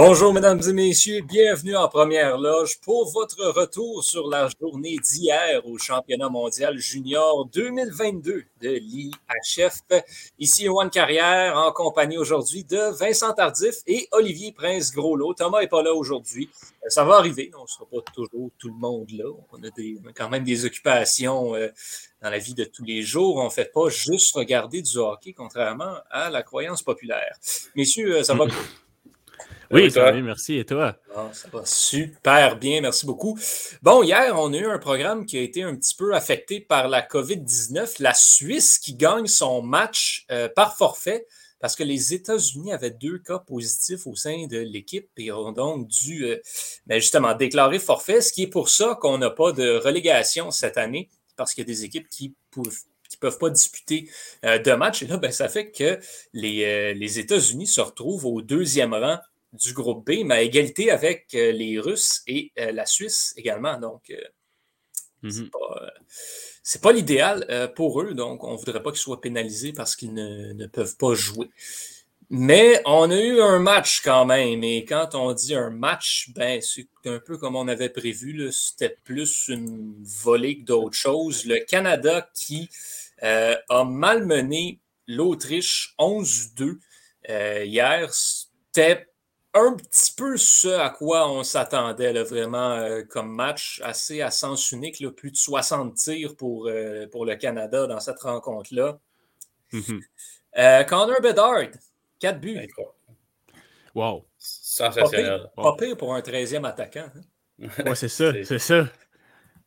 Bonjour, mesdames et messieurs, bienvenue en première loge pour votre retour sur la journée d'hier au championnat mondial junior 2022 de l'IHF. Ici, Yoann Carrière en compagnie aujourd'hui de Vincent Tardif et Olivier Prince-Groslo. Thomas n'est pas là aujourd'hui. Euh, ça va arriver, on ne sera pas toujours tout le monde là. On a, quand même des occupations euh, dans la vie de tous les jours. On ne fait pas juste regarder du hockey, contrairement à la croyance populaire. Messieurs, euh, ça va? Oui, ça va merci. Et toi? Ah, ça va super bien, merci beaucoup. Bon, hier, on a eu un programme qui a été un petit peu affecté par la COVID-19. La Suisse qui gagne son match euh, par forfait parce que les États-Unis avaient deux cas positifs au sein de l'équipe et ont donc dû euh, ben, justement déclarer forfait, ce qui est pour ça qu'on n'a pas de relégation cette année parce qu'il y a des équipes qui peuvent qui ne peuvent pas disputer euh, de match. Et là, ben, ça fait que les, les États-Unis se retrouvent au deuxième rang du groupe B, mais à égalité avec euh, les Russes et euh, la Suisse également. Donc, euh, mm-hmm. c'est pas, l'idéal pour eux. Donc, on ne voudrait pas qu'ils soient pénalisés parce qu'ils ne, peuvent pas jouer. Mais on a eu un match quand même. Et quand on dit un match, ben, c'est un peu comme on avait prévu. C'était plus une volée que d'autres choses. Le Canada qui a malmené l'Autriche 11-2 hier, c'était un petit peu ce à quoi on s'attendait vraiment euh, comme match, assez à sens unique, plus de 60 tirs pour, euh, pour le Canada dans cette rencontre-là. Mm-hmm. Euh, Connor Bedard, 4 buts. Wow. Sensationnel. Pas pire, pour un 13e attaquant. Hein. Ouais, c'est ça, c'est ça.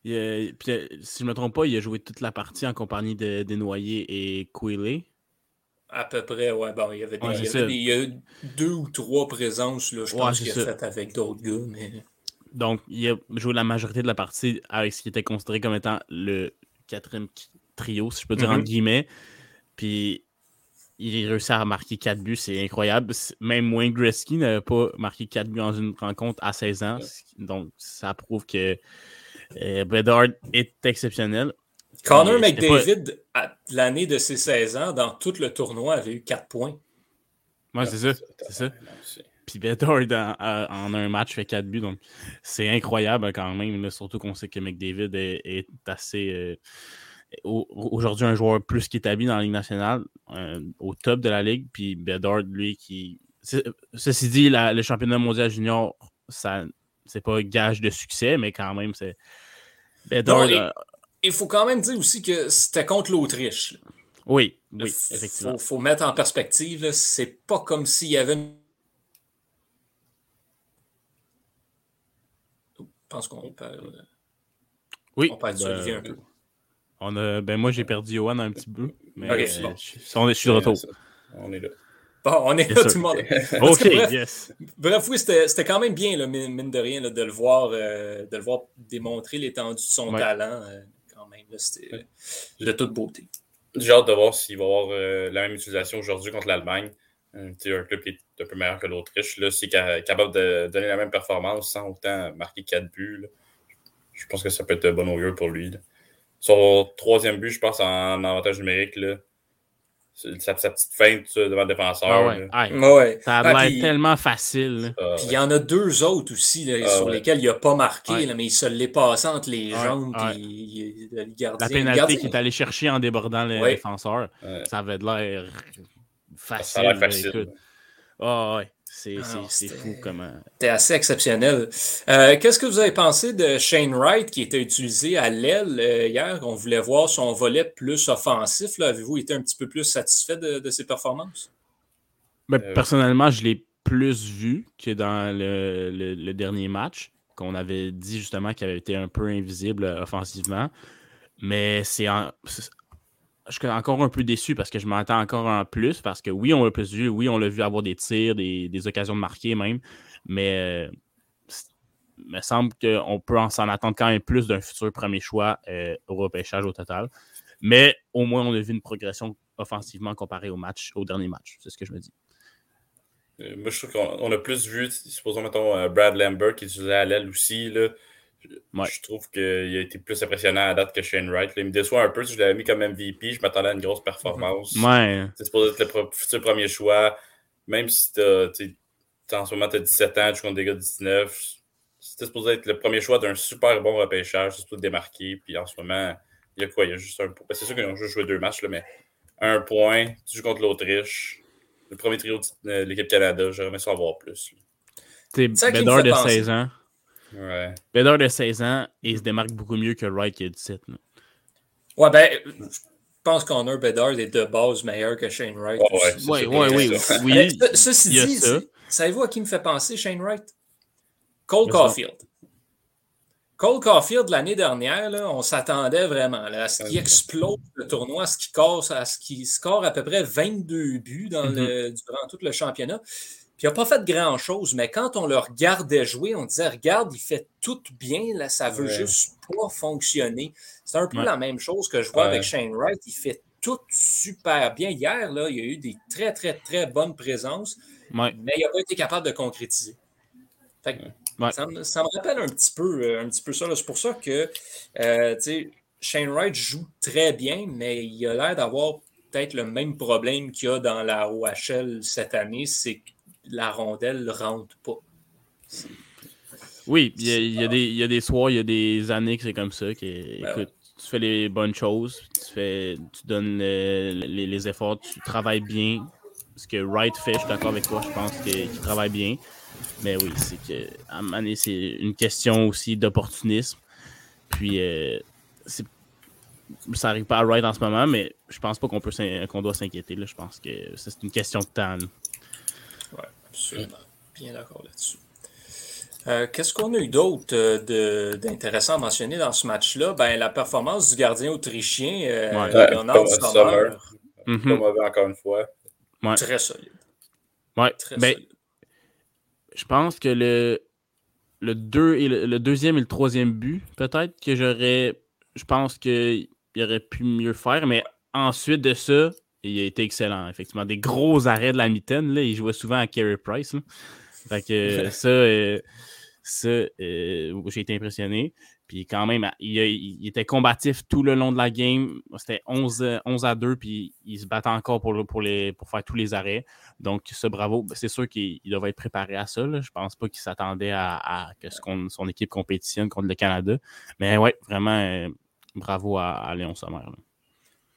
si je ne me trompe pas, il a joué toute la partie en compagnie de Desnoyers et Quilly. À peu près, ouais. Bon, il y avait, des, il y a deux ou trois présences, là, je pense qu'il a fait avec d'autres gars. Mais... Donc, il a joué la majorité de la partie avec ce qui était considéré comme étant le quatrième trio, si je peux dire en mm-hmm. guillemets. Puis, il réussit à marquer quatre buts, c'est incroyable. Même Wayne Gretzky n'avait pas marqué quatre buts dans une rencontre à 16 ans. Donc, ça prouve que euh, Bedard est exceptionnel. Connor McDavid, l'année de ses 16 ans, dans tout le tournoi, avait eu 4 points. Oui, c'est ça. C'est ça. Puis Bedard en, un match fait 4 buts. Donc, c'est incroyable quand même. surtout qu'on sait que McDavid est, assez. Euh, aujourd'hui, un joueur plus qu'établi dans la Ligue nationale, euh, au top de la Ligue. Puis Bedard, lui, qui. Ceci dit, le championnat mondial junior, ça c'est pas gage de succès, mais quand même, c'est. Bedard il faut quand même dire aussi que c'était contre l'Autriche. Oui, oui, effectivement. Il faut, mettre en perspective, c'est pas comme s'il y avait une... Je pense qu'on perd. Euh, oui. On perd ben, Olivier un peu. On a, ben moi, j'ai perdu Johan un petit peu. Mais euh, je, suis de retour. On est là. Bon, on est là, tout le monde. OK, yes. Bref, oui, c'était quand même bien, là, mine de rien, de, le voir, euh, de le voir démontrer l'étendue de son talent même. C'était de toute beauté. J'ai hâte de voir s'il va avoir euh, la même utilisation aujourd'hui contre l'Allemagne. Euh, un club qui est un peu meilleur que l'Autriche. Là, c'est capable de donner la même performance sans autant marquer 4 buts. Je pense que ça peut être bon augure pour lui. Son troisième but, je pense, en avantage numérique, là, sa, sa, petite feinte devant le défenseur. Ah ouais. Ça a ah, l'air tellement facile. Puis il y en a deux autres aussi là, ah sur lesquels il n'a pas marqué, là, mais il se l'est passé entre les jambes. Puis, La pénalité qu'il est allé chercher en débordant le défenseur, ça avait de l'air facile. Ça a l'air facile. Ah ouais. C'est fou comment. C'était assez exceptionnel. Euh, qu'est-ce que vous avez pensé de Shane Wright qui était utilisé à l'aile euh, hier? On voulait voir son volet plus offensif. Avez-vous été un petit peu plus satisfait de, ses performances? Ben, euh, personnellement, je l'ai plus vu que dans le, dernier match, qu'on avait dit justement qu'il avait été un peu invisible offensivement. Mais c'est je suis encore un peu déçu parce que je m'attends encore en plus. Parce que oui, on l'a plus vu, oui, on l'a vu avoir des tirs, des, occasions de marquer même. Mais euh, il me semble qu'on peut s'en attendre quand même plus d'un futur premier choix euh, au repêchage au total. Mais au moins, on a vu une progression offensivement comparée au match, au dernier match. C'est ce que je me dis. Euh, moi, je trouve qu'on a plus vu, supposons, mettons, Brad Lambert qui utilisait à aussi. Je trouve qu'il a été plus impressionnant à date que Shane Wright. Il me déçoit un peu. Si je l'avais mis comme MVP, je m'attendais à une grosse performance. Ouais. C'est supposé être le futur premier choix. Même si tu en ce moment, tu as 17 ans, tu comptes des gars de 19. C'était supposé être le premier choix d'un super bon repêchage, c'est tout démarqué. Puis en ce moment, il y a quoi? Il y a juste un point. Ben, c'est sûr qu'ils ont juste joué deux matchs, là, mais un point, tu joues contre l'Autriche. Le premier trio de l'équipe Canada, j'aurais aimé ça avoir plus. C'est Bédard de 16 ans. Ouais. Bédard de 16 ans, et il se démarque beaucoup mieux que Wright qui a 17. Là. Ouais, ben, je pense qu'Honneur Bedard est de base meilleur que Shane Wright. Oui, oui, oui. oui. Ceci dit, savez-vous à qui me fait penser Shane Wright? Cole Caulfield. Cole Caulfield, l'année dernière, là, on s'attendait vraiment à ce qu'il explose le tournoi, à ce qu'il casse, à ce qu'il score à peu près 22 buts dans le, mm-hmm. durant tout le championnat. Puis il n'a pas fait grand-chose, mais quand on le regardait jouer, on disait Regarde, il fait tout bien, là, ça veut juste pas fonctionner. C'est un peu la même chose que je vois avec Shane Wright. Il fait tout super bien. Hier, là, il y a eu des très, très, très bonnes présences, mais il n'a pas été capable de concrétiser. Fait ça, me, rappelle un petit peu, euh, un petit peu ça. C'est pour ça que euh, Shane Wright joue très bien, mais il a l'air d'avoir peut-être le même problème qu'il y a dans la OHL cette année, c'est que la rondelle ne rentre pas. Oui, il y, a, des, soirs, il y a des années que c'est comme ça. Que, ben écoute, tu fais les bonnes choses, tu, fais, tu donnes les, efforts, tu travailles bien. Ce que Wright fait, je suis d'accord avec toi, je pense qu'il travaille bien. Mais oui, c'est que à un moment donné, c'est une question aussi d'opportunisme. Puis euh, ça n'arrive pas à Wright en ce moment, mais je pense pas qu'on peut qu'on doit s'inquiéter. Je pense que c'est une question de temps. Oui, absolument. Bien d'accord là-dessus. Euh, qu'est-ce qu'on a eu d'autre euh, d'intéressant à mentionner dans ce match-là? Ben, la performance du gardien autrichien, euh, Leonard Sommer. Mm encore une fois. Très solide. Ouais. Très ben, solide je pense que le, le, deux et le, deuxième et le troisième but, peut-être que j'aurais. Je pense qu'il aurait pu mieux faire, mais ensuite de ça, il a été excellent, effectivement. Des gros arrêts de la mitaine, là, il jouait souvent à Carey Price. Fait que ça, euh, ça euh, j'ai été impressionné. Puis quand même, il, était combatif tout le long de la game. C'était 11, 11 à 2, puis il se battait encore pour, pour, les, pour faire tous les arrêts. Donc, ce bravo, ben, c'est sûr qu'il devait être préparé à ça. Là. Je pense pas qu'il s'attendait à, que son équipe compétitionne contre le Canada. Mais ouais, vraiment, euh, bravo à, Léon Sommer.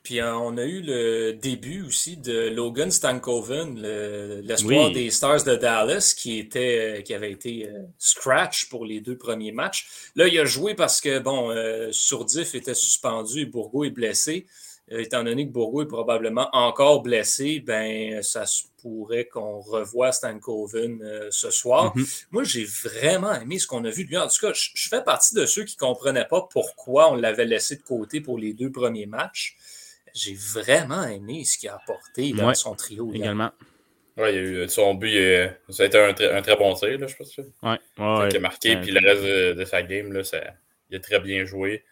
Puis euh, on a eu le début aussi de Logan Stankoven, l'espoir des Stars de Dallas, qui, était, qui avait été euh, scratch pour les deux premiers matchs. Là, il a joué parce que, bon, euh, Sourdif était suspendu et Bourgo est blessé. étant donné que Bourgo est probablement encore blessé, ben ça se pourrait qu'on revoie Stankoven ce soir. Mm-hmm. Moi, j'ai vraiment aimé ce qu'on a vu de lui. En tout cas, je fais partie de ceux qui ne comprenaient pas pourquoi on l'avait laissé de côté pour les deux premiers matchs j'ai vraiment aimé ce qu'il a apporté dans son trio. Également. Oui, il a eu son but, ça a été un, un très bon tir, là, je pense. Oui, ouais, Il a marqué, puis le reste de, sa game, là, ça, il a très bien joué.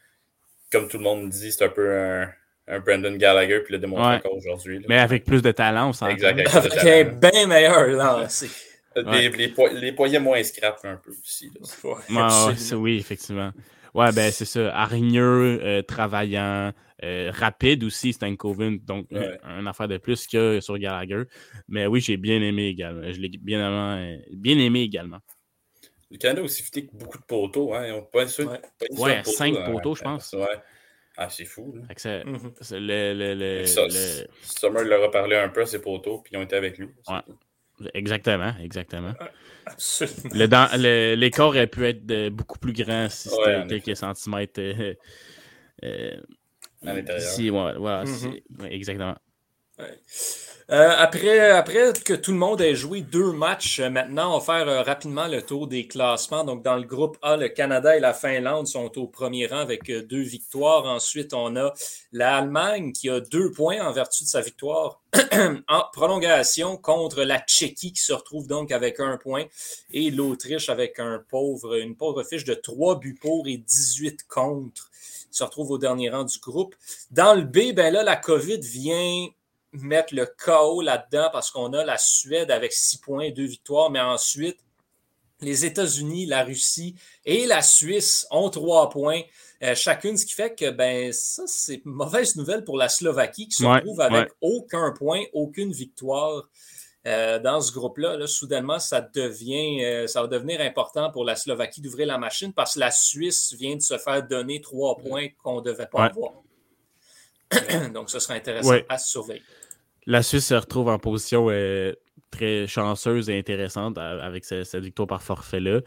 Comme tout le monde dit, c'est un peu un, un Brandon Gallagher, puis il l'a démontré encore aujourd'hui. Mais avec plus de talent, on s'en Exact. Avec un bien meilleur lancé. Les, les, les, poignets moins scrap un peu aussi. oui, effectivement. Ouais, ben c'est ça. Hargneux, euh, travaillant, euh, rapide aussi, Stankoven. Donc, un, affaire de plus que sur Gallagher. Mais oui, j'ai bien aimé également. Je l'ai bien, bien aimé également. Le Canada a aussi fité beaucoup de poteaux. Hein. Ils ont pas ouais, ouais cinq poteaux, je pense. Ouais. Ah, c'est fou. C'est mhm. le, le, le, Summer leur a parlé un peu à ses poteaux, puis ils ont été avec lui. Ouais. Exactement, exactement. Le, l'écart aurait pu être beaucoup plus grand si c'était quelques centimètres. Euh, euh, à l'intérieur. Si, voilà, mhm. exactement. Euh, après, après que tout le monde ait joué deux matchs, euh, maintenant, on va faire euh, rapidement le tour des classements. Donc, dans le groupe A, le Canada et la Finlande sont au premier rang avec deux victoires. Ensuite, on a l'Allemagne qui a deux points en vertu de sa victoire en prolongation contre la Tchéquie qui se retrouve donc avec un point et l'Autriche avec une pauvre fiche de trois buts pour et 18 contre se retrouve au dernier rang du groupe. Dans le B, ben là, la COVID vient mettre le chaos là-dedans parce qu'on a la Suède avec six points, deux victoires, mais ensuite, les États-Unis, la Russie et la Suisse ont trois points euh, chacune, ce qui fait que ben ça, c'est mauvaise nouvelle pour la Slovaquie qui se retrouve avec aucun point, aucune victoire. euh, dans ce groupe-là, soudainement, ça, devient, euh, ça va devenir important pour la Slovaquie d'ouvrir la machine parce que la Suisse vient de se faire donner trois points qu'on ne devait pas avoir. Donc, ce sera intéressant à surveiller. La Suisse se retrouve en position euh, très chanceuse et intéressante avec cette, victoire par forfait-là.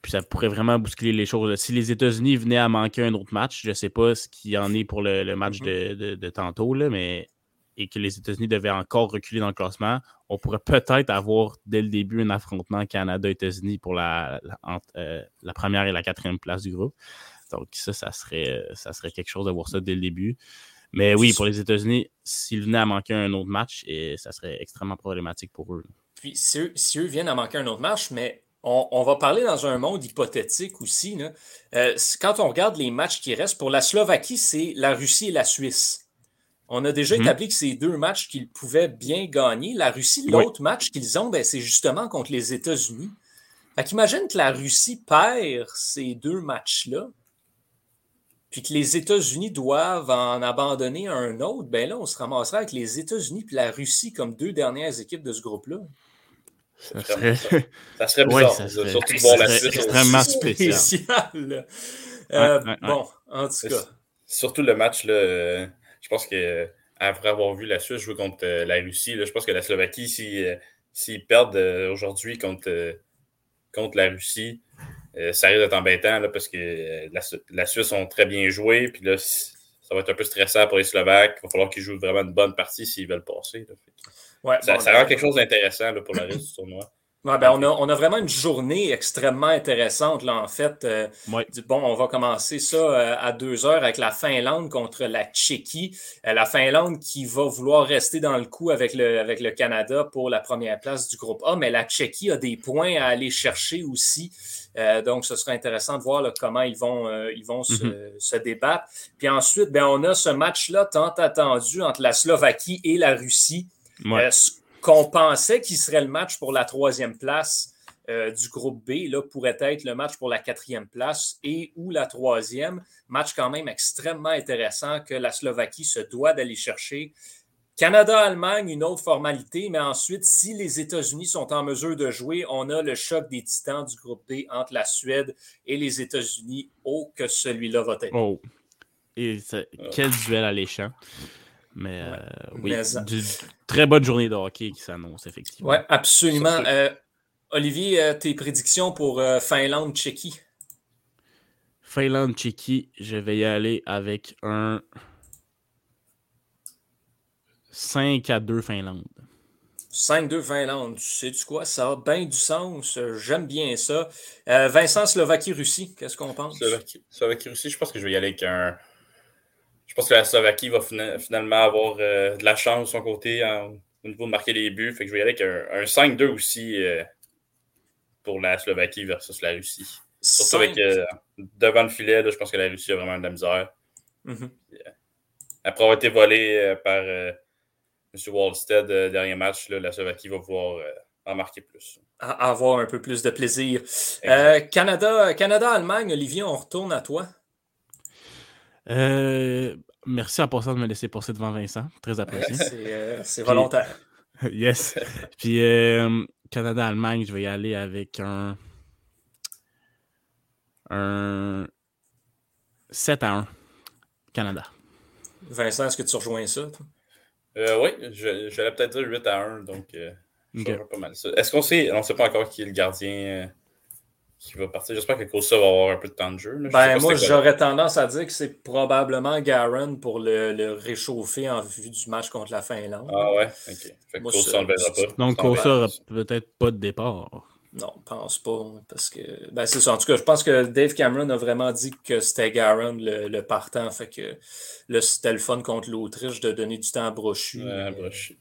Puis ça pourrait vraiment bousculer les choses. Si les États-Unis venaient à manquer un autre match, je ne sais pas ce qu'il y en est pour le, match mm-hmm. de, de, tantôt, là, mais et que les États-Unis devaient encore reculer dans le classement, on pourrait peut-être avoir dès le début un affrontement Canada-États-Unis pour la, euh, la, première et la quatrième place du groupe. Donc ça, ça serait, ça serait quelque chose de voir ça dès le début. Mais oui, pour les États-Unis, s'ils venaient à manquer un autre match, et ça serait extrêmement problématique pour eux. Puis si eux, viennent à manquer un autre match, mais on, va parler dans un monde hypothétique aussi. Euh, quand on regarde les matchs qui restent, pour la Slovaquie, c'est la Russie et la Suisse. On a déjà mhm. établi que ces deux matchs qu'ils pouvaient bien gagner. La Russie, l'autre match qu'ils ont, ben, c'est justement contre les États-Unis. Fait qu'imagine que la Russie perd ces deux matchs-là, puis que les États-Unis doivent en abandonner un autre, ben là, on se ramassera avec les États-Unis puis la Russie comme deux dernières équipes de ce groupe-là. Ça serait, ça serait bizarre, surtout voir la Suisse. extrêmement spécial. Euh, bon, en tout cas. Surtout le match, là, euh, je pense que après avoir vu la Suisse jouer contre euh, la Russie, je pense que la Slovaquie, s'ils si, perdent aujourd'hui contre, contre la Russie, ça risque d'être embêtant là, parce que la, la, Suisse ont très bien joué. Puis là, ça va être un peu stressant pour les Slovaques. Il va falloir qu'ils jouent vraiment une bonne partie s'ils veulent passer. ça, ça, rend quelque chose d'intéressant pour le reste du tournoi. Ben, on, a, on, a, vraiment une journée extrêmement intéressante, là, en fait. Euh, bon, on va commencer ça euh, à deux heures avec la Finlande contre la Tchéquie. Euh, la Finlande qui va vouloir rester dans le coup avec le, avec le Canada pour la première place du groupe A, mais la Tchéquie a des points à aller chercher aussi. donc, ce sera intéressant de voir comment ils vont, ils vont se, mm-hmm. se, débattre. Puis ensuite, ben, on a ce match-là tant attendu entre la Slovaquie et la Russie qu'on pensait qu'il serait le match pour la troisième place euh, du groupe B, là, pourrait être le match pour la quatrième place et ou la troisième. Match quand même extrêmement intéressant que la Slovaquie se doit d'aller chercher. Canada-Allemagne, une autre formalité, mais ensuite, si les États-Unis sont en mesure de jouer, on a le choc des titans du groupe B entre la Suède et les États-Unis. Oh, que celui-là va être. Oh. Et quel duel alléchant. Mais euh, oui, très bonne journée de hockey qui s'annonce, effectivement. Oui, absolument. Euh, Olivier, euh, tes prédictions pour Finlande-Tchéquie? Finlande-Tchéquie, je vais y aller avec un 5 à 2 Finlande. 5-2 Finlande, tu sais-tu quoi? Ça? A bien du sens. J'aime bien ça. Vincent, Slovaquie-Russie, qu'est-ce qu'on pense? Slovaquie-Russie, je pense que je vais y aller avec un je pense que la Slovaquie va finalement avoir euh, de la chance de son côté au niveau de marquer les buts. Fait que je vais y aller avec un, 5-2 aussi euh, pour la Slovaquie versus la Russie. Surtout avec euh, devant le filet, je pense que la Russie a vraiment de la misère. Mm-hmm. après avoir été volé par M. Wallstead dernier match, la Slovaquie va pouvoir en marquer plus. avoir un peu plus de plaisir. Canada, Canada-Allemagne, Olivier, on retourne à toi. Euh, merci en passant de me laisser passer devant Vincent. Très apprécié. Euh, c'est volontaire. yes. Puis euh, Canada-Allemagne, je vais y aller avec un. Un 7 à 1. Canada. Vincent, est-ce que tu rejoins ça? oui, j'allais peut-être dire 8 à 1, donc je pas mal ça. Est-ce qu'on sait, on ne sait pas encore qui est le gardien qui va partir. J'espère que Kosa va avoir un peu de temps de jeu. Ben, moi, j'aurais tendance à dire que c'est probablement Garen pour le, réchauffer en vue du match contre la Finlande. Ah ouais, ok. Fait que Kosa, on le verra pas. Donc, Kosa n'aura peut-être pas de départ. Non, je pense pas. Parce que. Ben, c'est ça. En tout cas, je pense que Dave Cameron a vraiment dit que c'était Garen le, partant. Fait que là, c'était le fun contre l'Autriche de donner du temps à Brochu. Ouais, Brochu.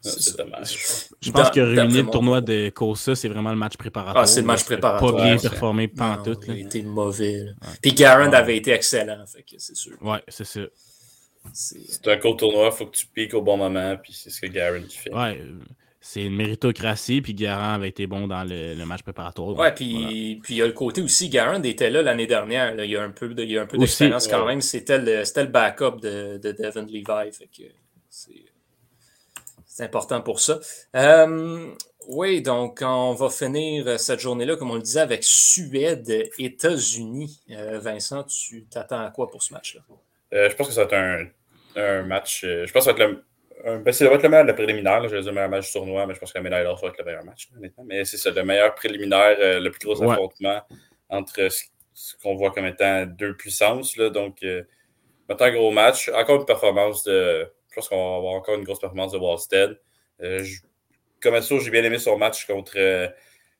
C'est dommage. Je pense que réunir le tournoi de Kosa, c'est vraiment le match préparatoire. Ah, c'est le match préparatoire. Pas bien performé pendant tout. Il a été mauvais. Puis Garand avait été excellent, c'est sûr. Ouais, c'est sûr. C'est un court tournoi, il faut que tu piques au bon moment, puis c'est ce que Garand fait. Ouais, c'est une méritocratie, puis Garand avait été bon dans le, match préparatoire. Ouais, puis, puis il y a le côté aussi, Garand était là l'année dernière, il y a un peu d'expérience quand même, c'était le, le, backup de, de Devin Levi, fait que c'est C'est important pour ça. Euh, oui, donc on va finir cette journée-là, comme on le disait, avec Suède, États-Unis. Euh, Vincent, tu t'attends à quoi pour ce match-là? Euh, je pense que ça va être un, match. je pense que ça va être le, ben, ça va être le meilleur de la préliminaire. je vais dire le meilleur match du tournoi, mais je pense que la médaille d'or va être le meilleur match, honnêtement. Mais c'est ça, le meilleur préliminaire, le plus gros affrontement entre ce, qu'on voit comme étant deux puissances. Là, donc, maintenant, un gros match. Encore une performance de pense qu'on va avoir encore une grosse performance de Wallstead. Euh, comme ça, j'ai bien aimé son match contre, euh,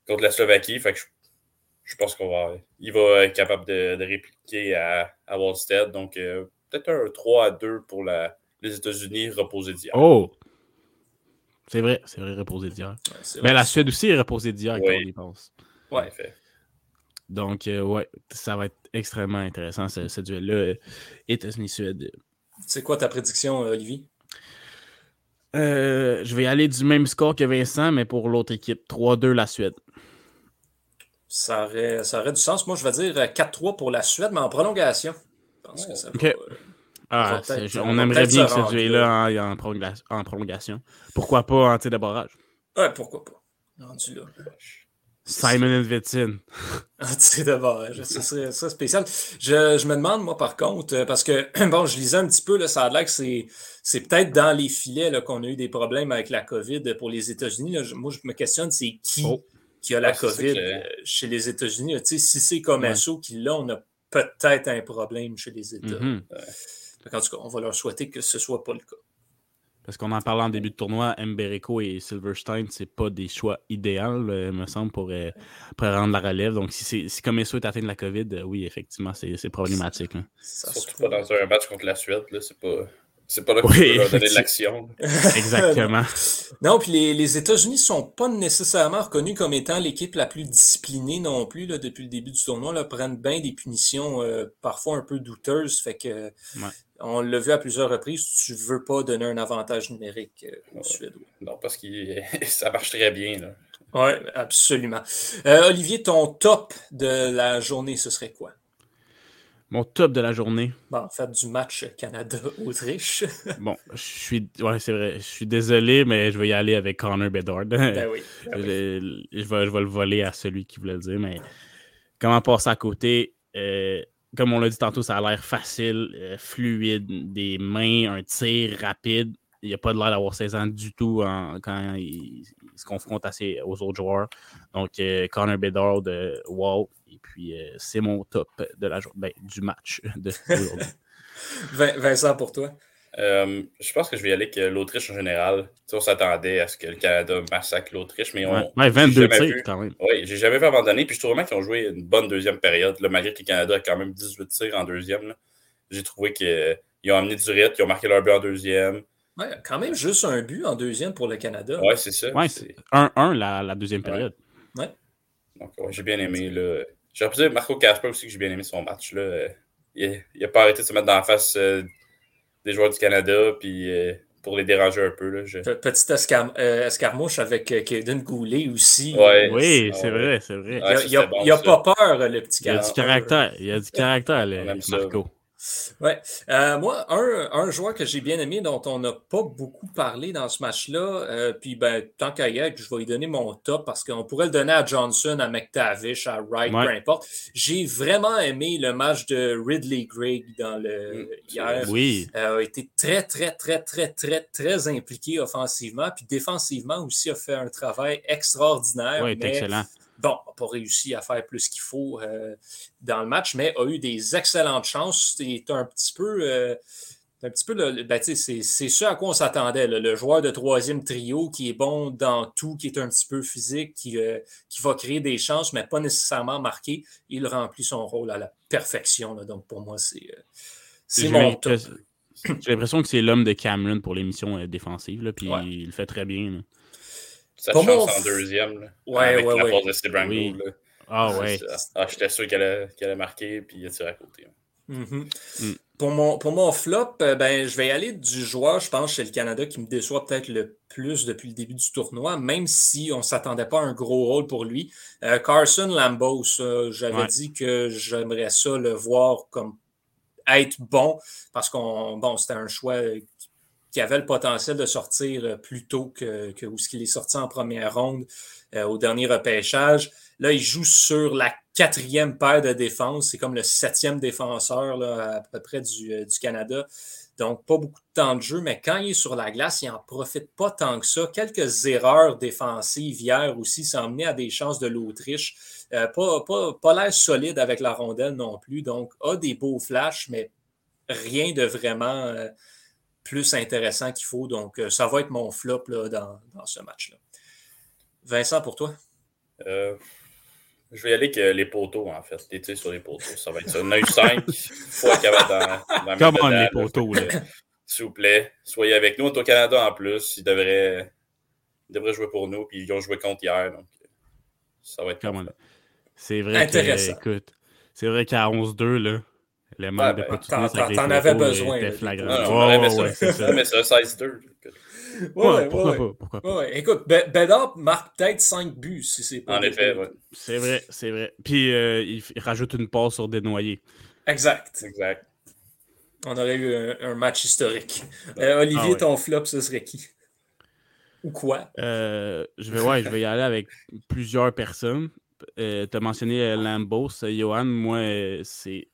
contre la Slovaquie. Fait que je, pense qu'il va, il va être capable de, répliquer à, à Wallstead. Donc, euh, peut-être un 3 à 2 pour la, les États-Unis reposé d'hier. Oh! C'est vrai, c'est vrai, reposé d'hier. Mais la Suède aussi est reposée d'hier, oui. quand on y pense. Ouais. fait. Donc, ouais, ça va être extrêmement intéressant, ce, duel-là. États-Unis-Suède. C'est quoi ta prédiction, euh, Olivier? Euh, je vais aller du même score que Vincent, mais pour l'autre équipe. 3-2 la Suède. Ça aurait, ça aurait du sens. Moi, je vais dire 4-3 euh, pour la Suède, mais en prolongation. Je pense que ça ah, on aimerait bien que ce duel-là en, en, prolongation. Pourquoi pas en tir de barrage? Ouais, pourquoi pas. Rendu là. Simon Vitin. C'est d'abord, ce serait, ça spécial. Je, je, me demande, moi, par contre, euh, parce que, bon, je lisais un petit peu, là, ça a l'air que c'est, c'est peut-être dans les filets qu'on a eu des problèmes avec la COVID pour les États-Unis. Moi, je me questionne, c'est qui oh. qui a la COVID euh, chez les États-Unis? Si c'est comme ouais. qui l'a, on a peut-être un problème chez les États. Mm En tout cas, on va leur souhaiter que ce ne soit pas le cas. Parce qu'on en parlait en début de tournoi, Mberico et Silverstein, c'est pas des choix idéaux, me semble, pour, euh, pour, rendre la relève. Donc, si, si comme est atteint de la COVID, euh, oui, effectivement, c'est problématique. Surtout pas dans un match contre la Suède, c'est pas. C'est pas là qu'on oui, donner de l'action. Exactement. non, puis les, les États-Unis ne sont pas nécessairement reconnus comme étant l'équipe la plus disciplinée non plus là, depuis le début du tournoi. Là, prennent bien des punitions euh, parfois un peu douteuses. Fait que on l'a vu à plusieurs reprises, tu ne veux pas donner un avantage numérique euh, aux Suédois. Non, parce que ça marche très bien. Oui, absolument. Euh, Olivier, ton top de la journée, ce serait quoi? Mon top de la journée. Bon, en fait, du match Canada-Autriche. bon, je suis. Ouais, c'est vrai. Je suis désolé, mais je vais y aller avec Connor Bedard. Ben oui. Ben je, vais, je, vais, le voler à celui qui voulait le dire, mais comment passer à côté? Euh, comme on l'a dit tantôt, ça a l'air facile, euh, fluide, des mains, un tir rapide. Il n'y a pas de l'air d'avoir 16 ans du tout quand il, se confronte aux autres joueurs. Donc, euh, Connor Bedard de wow. Et puis, euh, c'est mon top de la ben, du match d'aujourd'hui. Vincent, pour toi? Euh, je pense que je vais y aller avec l'Autriche en général. on s'attendait à ce que le Canada massacre l'Autriche, mais on. Ouais, 22 tirs quand même. Oui, j'ai jamais vu abandonner. Puis je trouve vraiment qu'ils ont joué une bonne deuxième période, malgré que le Canada a quand même 18 tirs en deuxième. J'ai trouvé qu'ils ont amené du rythme, ils ont marqué leur but en deuxième. Ouais, quand même juste un but en deuxième pour le Canada. Oui, c'est ça. Ouais, c'est 1-1 la, la, deuxième période. Ouais. Donc, j'ai bien aimé. J'ai dire Marco Casper aussi que j'ai bien aimé son match. Là. Il n'a pas arrêté de se mettre dans la face euh, des joueurs du Canada, puis euh, pour les déranger un peu. Là, Petite euh, escarmouche avec euh, Kaden Goulet aussi. oui, c'est vrai, c'est vrai. il n'a a, pas peur, le petit gars. Il a du caractère, il a du caractère, Marco. Ouais. Euh, moi, un, un, joueur que j'ai bien aimé, dont on n'a pas beaucoup parlé dans ce match-là, euh, puis ben, tant qu'à y être, je vais lui donner mon top parce qu'on pourrait le donner à Johnson, à McTavish, à Wright, peu importe. J'ai vraiment aimé le match de Ridley Gregg dans le mm, hier. Oui. Euh, a été très, très, très, très, très, très impliqué offensivement, puis défensivement aussi a fait un travail extraordinaire. Oui, excellent bon, n'a pas réussi à faire plus qu'il faut euh, dans le match, mais a eu des excellentes chances. C'est un petit peu. Euh, un petit peu ben, c'est, ce à quoi on s'attendait. Le joueur de troisième trio qui est bon dans tout, qui est un petit peu physique, qui, euh, qui va créer des chances, mais pas nécessairement marqué. Il remplit son rôle à la perfection. Donc pour moi, c'est, c'est mon top. J'ai l'impression que c'est l'homme de Cameron pour l'émission défensive, puis il le fait très bien. Sa chance en deuxième. Là, ouais, avec ouais, la ouais. de Steve oui. Ah ouais. Ah, J'étais sûr qu'elle allait, marquer, puis il a tiré à côté. Mm-hmm. Mm. Pour, mon, pour mon flop, euh, ben, je vais y aller du joueur, je pense, chez le Canada qui me déçoit peut-être le plus depuis le début du tournoi, même si on ne s'attendait pas à un gros rôle pour lui. Euh, Carson Lambos, j'avais dit que j'aimerais ça le voir comme être bon, parce qu'on bon, c'était un choix qui avait le potentiel de sortir plus tôt que, où ce qu'il est sorti en première ronde au dernier repêchage. Là, il joue sur la quatrième paire de défense. C'est comme le septième défenseur là, à peu près du, du Canada. Donc, pas beaucoup de temps de jeu, mais quand il est sur la glace, il n'en profite pas tant que ça. Quelques erreurs défensives hier aussi, ça a à des chances de l'Autriche. Euh, pas pas, l'air solide avec la rondelle non plus. Donc, a des beaux flashs, mais rien de vraiment euh, plus intéressant qu'il faut. Donc, euh, ça va être mon flop là, dans, ce match-là. Vincent, pour toi? Je vais y aller avec les poteaux, en fait. Les tirs sur les poteaux. Ça va être ça. 9-5. Il faut être capable dans, dans Comment les poteaux, là? S'il vous plaît, soyez avec nous. On est au Canada en plus. Ils devraient, ils devraient jouer pour nous. Puis ils ont joué contre hier. Donc, ça va être Comment C'est vrai que, écoute, c'est vrai qu'à 11-2, là, le manque de ben, T'en avais besoin. C'était flagrant. Non, non, ça. Mais ça, 16-2. Ouais, pourquoi pas? Pourquoi pas? écoute, Bedard marque peut-être 5 buts si c'est pas. En effet, ouais. C'est vrai, c'est vrai. Puis euh, il, rajoute une passe sur des noyés. Exact. Exact. On aurait eu un, match historique. Euh, Olivier, ah ton flop, ce serait qui? Ou quoi? Euh, je, vais, ouais, je vais y aller avec plusieurs personnes. tu as mentionné Lambos, Johan. Moi, c'est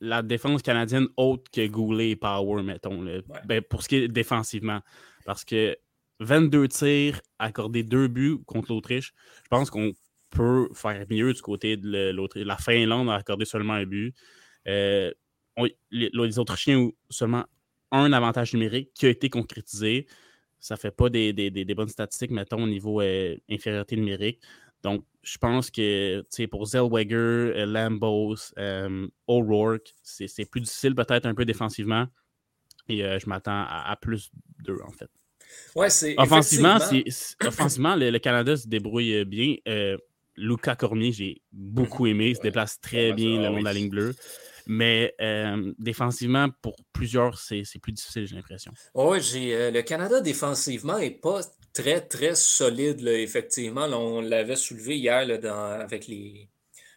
la défense canadienne autre que Goulet et Power, mettons. Ben, pour ce qui est défensivement. Parce que 22 tirs, accorder deux buts contre l'Autriche, je pense qu'on peut faire mieux du côté de l'Autriche. La Finlande a accordé seulement un but. Euh, les, Autrichiens ont seulement un avantage numérique qui a été concrétisé. Ça ne fait pas des, bonnes statistiques, mettons, au niveau euh, infériorité numérique. Donc, je pense que pour Zellweger, euh, Lambos, O'Rourke, c'est plus difficile peut-être un peu défensivement. Et je m'attends à, à, plus d'eux, en fait. Ouais, c'est. Offensivement, offensivement le, Canada se débrouille euh, bien. Euh, Lucas Cormier, j'ai beaucoup aimé. Il se déplace très bien le long de la ligne bleue. Mais euh, défensivement, pour plusieurs, c'est plus difficile, j'ai l'impression. Oui, le Canada défensivement n'est pas très, très solide, effectivement. on l'avait soulevé hier avec les,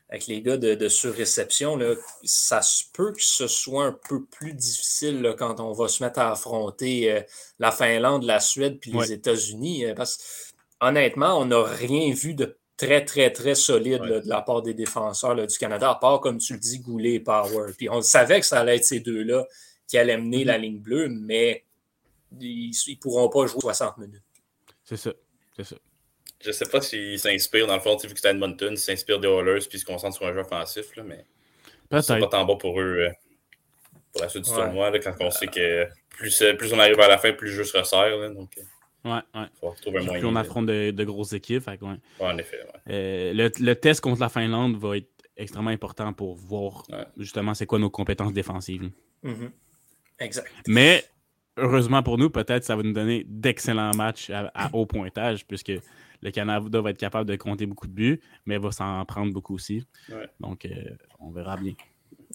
avec les gars de, surréception, ça se peut que ce soit un peu plus difficile quand on va se mettre à affronter euh, la Finlande, la Suède puis les États-Unis. Euh, parce honnêtement, on n'a rien vu de très, très, très solide de la part des défenseurs du Canada, à part, comme tu le dis, Goulet et Power. Puis on savait que ça allait être ces deux-là qui allaient mener la mm-hmm. ligne bleue, mais ils ne pourront pas jouer 60 minutes. C'est ça. C'est ça. Je sais pas s'il s'inspire, dans le fond, vu que c'est Edmonton, s'il s'inspire des Oilers puis se concentre sur un jeu offensif, là, mais c'est pas tant bon pour eux euh, pour la suite du tournoi, là, quand on sait que plus, euh, plus on arrive à la fin, plus le jeu se resserre. Là, donc, euh, ouais, ouais. Faut retrouver un plus on affronte de, de, grosses équipes. Fait, ouais. en effet. le, le, test contre la Finlande va être extrêmement important pour voir justement c'est quoi nos compétences défensives. Mm-hmm. Exact. Mais heureusement pour nous, peut-être ça va nous donner d'excellents matchs à, à haut pointage, puisque le Canada va être capable de compter beaucoup de buts, mais va s'en prendre beaucoup aussi. Donc, euh, on verra bien.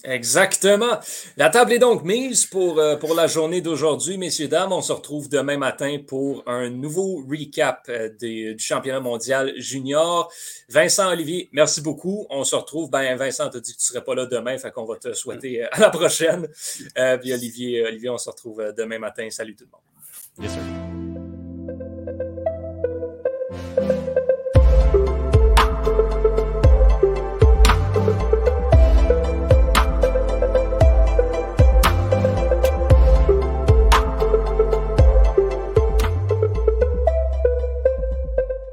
Exactement. La table est donc mise pour, euh, pour la journée d'aujourd'hui, messieurs, dames. On se retrouve demain matin pour un nouveau recap euh, du championnat mondial junior. Vincent, Olivier, merci beaucoup. On se retrouve. Ben, Vincent t'a dit que tu ne serais pas là demain, fait qu'on va te souhaiter à la prochaine. puis Olivier, Olivier, on se retrouve demain matin. Salut tout le monde. Yes, sir.